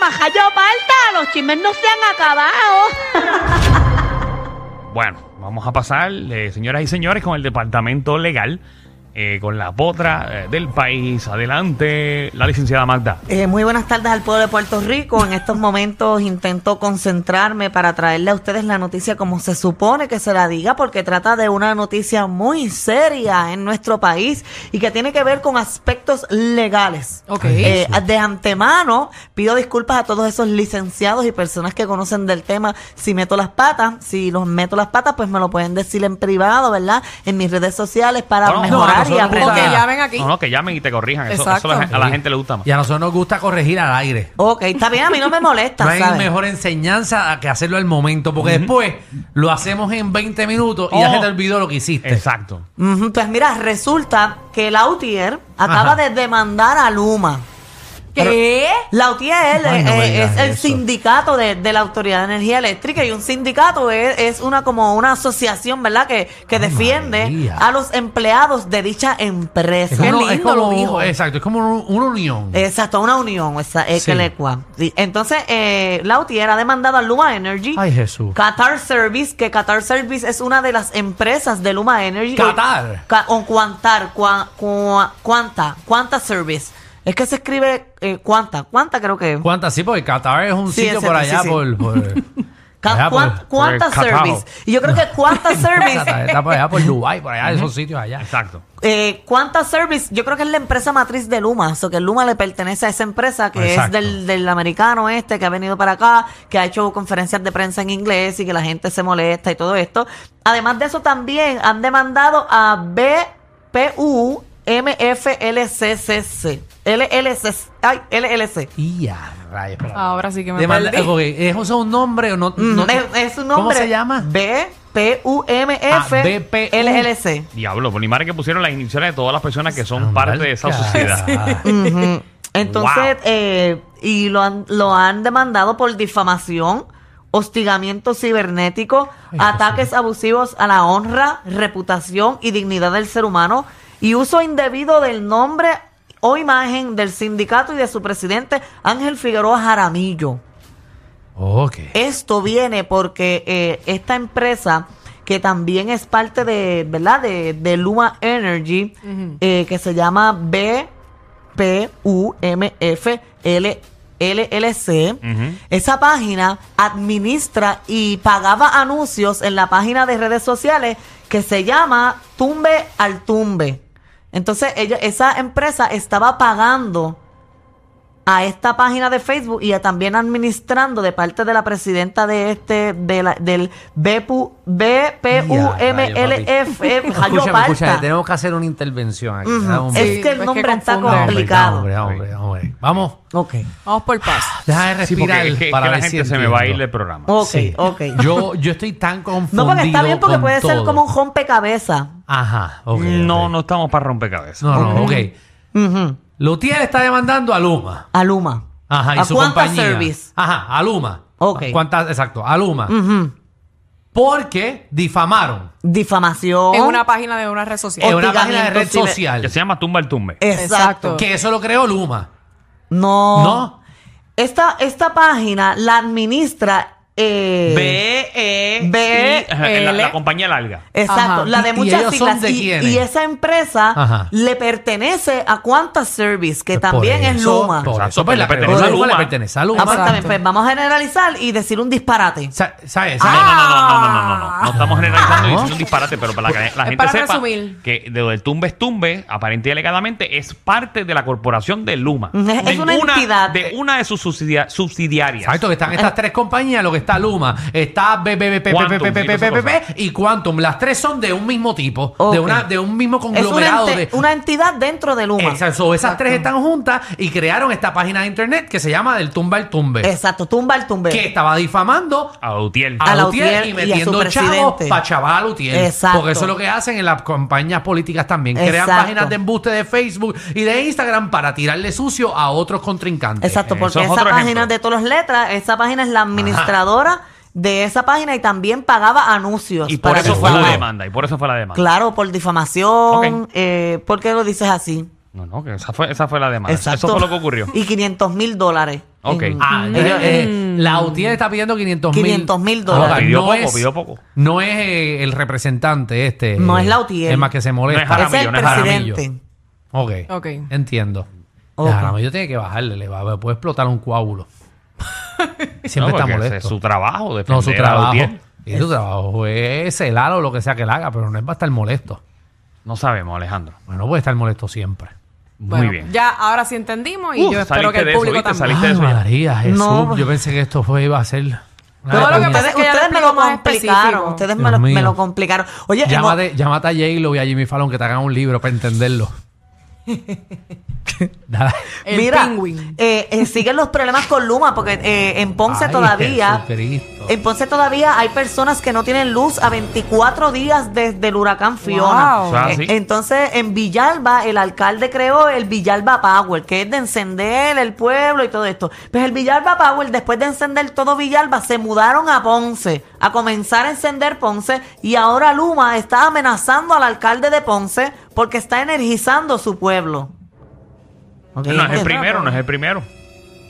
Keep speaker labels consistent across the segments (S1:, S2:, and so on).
S1: majayo falta, los chismes no se han acabado.
S2: Bueno, vamos a pasar, eh, señoras y señores, con el departamento legal, eh, con la potra eh, del país. Adelante, la licenciada Magda.
S3: Eh, muy buenas tardes al pueblo de Puerto Rico. En estos momentos intento concentrarme para traerle a ustedes la noticia como se supone que se la diga, porque trata de una noticia muy seria en nuestro país y que tiene que ver con aspectos legales.
S4: Ok.
S3: Eh, de antemano pido disculpas a todos esos licenciados y personas que conocen del tema. Si meto las patas, si los meto las patas, pues me lo pueden decir en privado, ¿verdad? En mis redes sociales para mejorar
S4: no,
S3: y
S4: a nosotros
S3: aprender.
S4: nos gusta- llamen aquí.
S2: No, no, que llamen y te corrijan. Eso,
S4: Exacto.
S2: eso a la- a la gente le gusta más.
S5: Y a nosotros nos gusta corregir al aire.
S3: Ok, está bien, a mí no me molesta,
S5: No hay
S3: ¿sabes?
S5: mejor enseñanza que hacerlo al momento, porque después lo hacemos en 20 minutos y ya
S2: Oh.
S5: se te olvidó lo que hiciste.
S2: Exacto.
S3: Ujú, Pues mira, resulta que Lautier acaba
S5: Ajá.
S3: de demandar a Luma.
S4: ¿Qué?
S3: Lautier
S5: Ay,
S3: eh,
S5: no
S3: eh, es el
S5: eso.
S3: sindicato de, de la Autoridad de Energía Eléctrica y un sindicato es, es una como una asociación, ¿verdad? Que, que
S5: Ay,
S3: defiende
S5: María.
S3: a los empleados de dicha empresa.
S5: Es
S4: Qué
S5: como- es
S4: lindo
S5: como-
S4: lo dijo.
S5: Exacto, es como un- una unión.
S3: Exacto, una unión, esa, es
S5: Sí.
S3: que Entonces, eh, Lautier ha demandado a Luma Energy.
S5: Ay, Jesús.
S3: Qatar Service, que Qatar Service es una de las empresas de Luma Energy.
S5: Qatar.
S3: Ca- o Quantar, Qua- Qua- Quanta, Quanta Service. Es que se escribe eh, Quanta, Quanta creo que es.
S5: ¿Cuántas? Sí, porque Qatar es un
S3: Sí,
S5: sitio por allá
S3: sí.
S5: por... por allá
S2: cacao.
S3: Service. Y yo creo que Quanta Service,
S5: está por allá por Dubai, por allá, esos sitios allá.
S2: Exacto.
S3: eh, Quanta Service, yo creo que es la empresa matriz de Luma. O sea, que Luma le pertenece a esa empresa que
S5: Exacto.
S3: es del, del americano este que ha venido para acá, que ha hecho conferencias de prensa en inglés y que la gente se molesta y todo esto. Además de eso, también han demandado a BPU MFLCCC. LLC. Ay, LLC.
S5: Y a rayos.
S4: Ahora sí que me
S5: Demanda-
S4: perdí.
S5: ok, ¿Es eso un nombre o no?
S3: Mm,
S5: no-
S3: es, es un nombre.
S5: ¿Cómo se llama?
S3: B-P-U-M-F
S5: Ah, BPU.
S3: LLC.
S2: Diablo, por ni madre que pusieron las iniciales de todas las personas que son parte de esa sociedad.
S3: Ujú. Entonces,
S2: Wow.
S3: eh, y lo han, lo han demandado por difamación, hostigamiento cibernético,
S5: Ay,
S3: ataques abusivos a la honra, reputación y dignidad del ser humano y uso indebido del nombre o imagen del sindicato y de su presidente Ángel Figueroa Jaramillo.
S5: Ok.
S3: Esto viene porque eh, esta empresa que también es parte de, ¿verdad? De, de Luma Energy, eh, que se llama BPUMF LLC.
S2: Ujú.
S3: Esa página administra y pagaba anuncios en la página de redes sociales que se llama Tumbe al Tumbe. Entonces, ella, esa empresa estaba pagando a esta página de Facebook y a también administrando de parte de la presidenta de este de la, del BPU, BPUMLF
S5: Escúchame, escúchame, tenemos que hacer una intervención aquí.
S3: Es que el
S4: es
S3: nombre
S4: que
S3: está complicado.
S5: hombre, hombre, hombre. Vamos,
S3: Ok,
S4: Vamos por paz.
S5: deja de
S2: Sí,
S5: respirar
S2: porque es que, es
S5: para
S2: que la gente
S5: si
S2: se me va a ir del programa.
S3: ok,
S5: Sí.
S3: ok.
S5: Yo, yo estoy tan confundido
S3: No, porque está bien porque puede ser como un rompecabezas.
S5: Ajá,
S2: no, no estamos para rompecabezas.
S5: No, no, ok.
S3: Ujú.
S5: Lutier está demandando a Luma.
S3: A Luma.
S5: Ajá, y
S3: a
S5: su
S3: Quanta
S5: compañía.
S3: Service.
S5: Ajá, a Luma.
S3: Ok.
S5: ¿Cuántas? Exacto, a Luma.
S3: Ujú.
S5: Porque difamaron
S3: Difamación.
S4: En una página de una red social.
S5: en una página de red
S3: Hostigamiento ciber-
S5: social.
S2: Que se llama Tumba el Tumbe.
S3: Exacto.
S4: Exacto.
S5: Que eso lo creó Luma.
S3: No.
S5: ¿No?
S3: Esta, esta página la administra. Eh,
S2: B, E,
S3: B,
S2: I, ajá, la,
S4: L.
S2: la compañía larga.
S3: Exacto,
S4: Ajá.
S3: la de
S5: ¿Y- y
S3: muchas
S5: ellos son
S3: siglas.
S5: de
S3: y,
S5: quiénes?
S3: y esa empresa
S5: Ajá.
S3: le pertenece a Quanta Service, que
S5: Pues
S3: también es
S5: eso-
S3: Luma.
S5: Por
S2: Exacto,
S5: eso,
S2: pues
S5: pues
S2: le
S5: la
S2: pertenece
S3: a
S5: Luma, le pertenece a
S3: Ah,
S5: Luma.
S3: pues, bien,
S4: Exacto.
S3: pues vamos a generalizar y decir un disparate.
S5: Sa- ¿Sabes?
S2: No, no, no, no, no, no, no, no, no. estamos generalizando y
S5: ¿No?
S2: diciendo un disparate, pero para que la, gente
S4: para
S2: sepa
S4: resumir.
S2: que de lo del tumbe es tumbe, aparente y alegadamente, es parte de la corporación de Luma.
S3: Es- una entidad.
S2: De una de sus subsidia- subsidiarias.
S5: Exacto, que están estas tres compañías, lo que está Luma, está BBBP, y Quantum. Las tres son de un mismo tipo, de, una, de un mismo
S3: Es una,
S5: conglomerado
S3: ente-
S5: de...
S3: una entidad dentro de Luma.
S5: Exacto, esas tres están juntas y crearon esta página de internet que se llama Del Tumba al Tumbe.
S3: Exacto, tumba el tumbe.
S5: Que estaba difamando
S2: A Utiel.
S5: a,
S3: Utier
S5: y
S3: y a su
S5: metiendo chavos para chaval a Lutier.
S3: Exacto.
S5: Porque eso es lo que hacen en las campañas políticas también. Crean
S3: Exacto.
S5: páginas de embuste de Facebook y de Instagram para tirarle sucio a otros contrincantes.
S3: Exacto,
S2: Eso
S3: porque
S2: es
S3: esa página
S2: ejemplo.
S3: de todas las letras, esa página es la administradora de esa página y también pagaba anuncios.
S2: Y por
S3: para
S2: eso fue la demanda. Y por eso fue la demanda.
S3: Claro, por difamación.
S2: Ok.
S3: Eh, ¿Por qué lo dices así?
S2: No, no, que esa fue, esa fue la demanda.
S3: Exacto.
S2: Eso fue lo que ocurrió.
S3: Y 500 mil dólares.
S2: Ok.
S3: En-
S5: Ah, eh, la está pidiendo 500 mil.
S3: 500.000 dólares.
S2: Pidió
S5: no
S2: poco,
S5: es,
S2: pidió poco.
S5: No es eh, el representante este.
S3: No
S5: eh,
S3: es la UTIER.
S5: El más que se molesta.
S2: No es
S3: Ese es el
S2: Jaramillo, no es
S3: presidente.
S5: Ok.
S4: Ok.
S5: Entiendo.
S3: Ok.
S5: Jaramillo tiene que bajarle, le va, puede explotar un coágulo. Siempre
S2: No,
S5: está molesto.
S2: Es su trabajo, defender
S5: no, su trabajo. Y su trabajo es celar o lo que sea que él haga, pero no es para estar molesto.
S2: No sabemos, Alejandro.
S5: Bueno, puede estar molesto siempre.
S2: Muy
S4: Bueno,
S2: bien.
S4: Ya, ahora sí entendimos y
S2: Uf,
S4: yo espero que el
S2: de eso,
S4: público
S2: ¿viste?
S4: también.
S2: Saliste de eso ya.
S5: María, Jesús.
S3: No.
S5: Yo pensé que esto fue, iba a ser. una
S4: Todo lo que
S5: vergüenza.
S4: pasa es que ya
S3: ustedes me lo complicaron. Ustedes me lo, me
S5: mío.
S3: lo complicaron. Oye, hemos-
S5: Llámate, llámate a J-Lo y a Jimmy Fallon que te hagan un libro para entenderlo.
S4: El
S3: mira, eh, eh, siguen los problemas con Luma porque eh, en Ponce
S5: Ay,
S3: todavía,
S5: Jesucristo.
S3: en Ponce todavía hay personas que no tienen luz a 24 días desde el huracán Fiona.
S4: Wow.
S2: O sea,
S3: Eh,
S2: sí.
S3: Entonces, en Villalba, el alcalde creó el Villalba Power, que es de encender el pueblo y todo esto. Pues el Villalba Power, después de encender todo Villalba, se mudaron a Ponce, a comenzar a encender Ponce, y ahora Luma está amenazando al alcalde de Ponce porque está energizando su pueblo. Ok,
S2: no es el primero, no es el primero.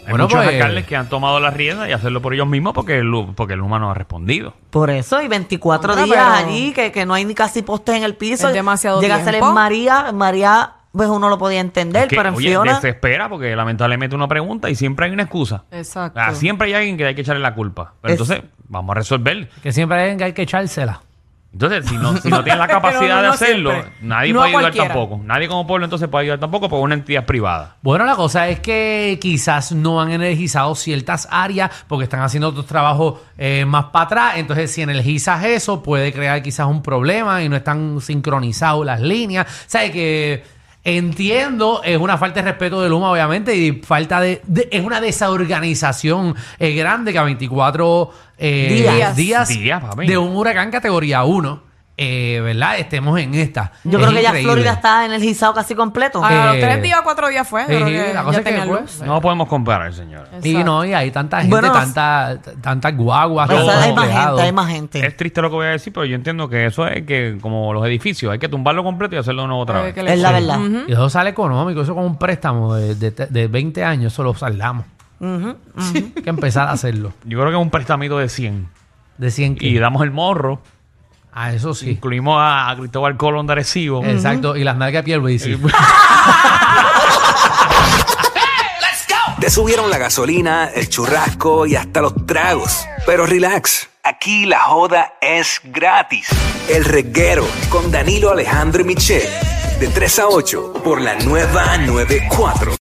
S2: Hay
S5: Bueno,
S2: muchos
S5: pues-
S2: alcaldes que han tomado la rienda y hacerlo por ellos mismos porque el, porque el humano ha respondido.
S3: Por eso, y 24
S4: Hombre,
S3: días allí, que, que no hay ni casi postes en el piso.
S4: Es demasiado
S3: Llega a ser en. María, María, pues uno lo podía entender,
S2: Es que,
S3: pero en
S2: oye,
S3: Fiona...
S2: desespera porque lamentablemente uno pregunta y siempre hay una excusa.
S4: Exacto.
S2: Ah, siempre hay alguien que hay que echarle la culpa. Pero
S3: Es-
S2: entonces, vamos a resolver.
S5: Que siempre hay alguien que hay que echársela.
S2: Entonces, si no, si no tienes la capacidad
S4: no
S2: de hacerlo,
S4: siempre.
S2: nadie puede ayudar
S4: cualquiera.
S2: tampoco. Nadie como pueblo entonces puede ayudar tampoco por una entidad privada.
S5: Bueno, la cosa es que quizás no han energizado ciertas áreas porque están haciendo otros trabajos eh, más para atrás. Entonces, si energizas eso, puede crear quizás un problema y no están sincronizados las líneas. O sea, que entiendo, es una falta de respeto de Luma, obviamente, y falta de. de- es una desorganización eh, grande que a 24 eh,
S3: Días.
S5: días,
S2: Días,
S5: de un huracán categoría 1, eh, ¿verdad? Estemos en esta.
S3: Yo
S5: Es
S3: creo que ya
S5: increíble.
S3: Florida está energizado casi completo.
S4: A los
S5: Eh,
S4: tres días o cuatro días fue.
S5: sí,
S4: yo creo que
S5: la cosa
S4: ya
S5: es que
S4: tenía luz.
S2: No podemos comparar, señora.
S5: Y
S4: Exacto.
S5: no, y hay tanta gente,
S3: Bueno,
S5: tanta, tantas guaguas.
S3: O sea,
S5: tantos
S3: hay más
S5: empleados.
S3: gente, hay más gente.
S2: Es triste lo que voy a decir, pero yo entiendo que eso es que, como los edificios, hay que tumbarlo completo y hacerlo de nuevo otra vez.
S3: Es la
S4: Sí.
S3: verdad.
S4: Ujú.
S5: Y eso sale económico, eso con un préstamo de, de, de 20 años, eso lo saldamos. Hay que empezar a hacerlo.
S2: Yo creo que es un prestamito de 100.
S5: De 100
S2: Y damos el morro,
S5: Ah, eso sí.
S2: incluimos a, a Cristóbal Colón de Arecibo.
S5: Exacto. Y las nalgas de Pierluisi.
S6: Te subieron la gasolina, el churrasco y hasta los tragos. Pero relax, aquí la joda es gratis. El reguero con Danilo Alejandro y Michel. De 3 a 8 por la nueva 94.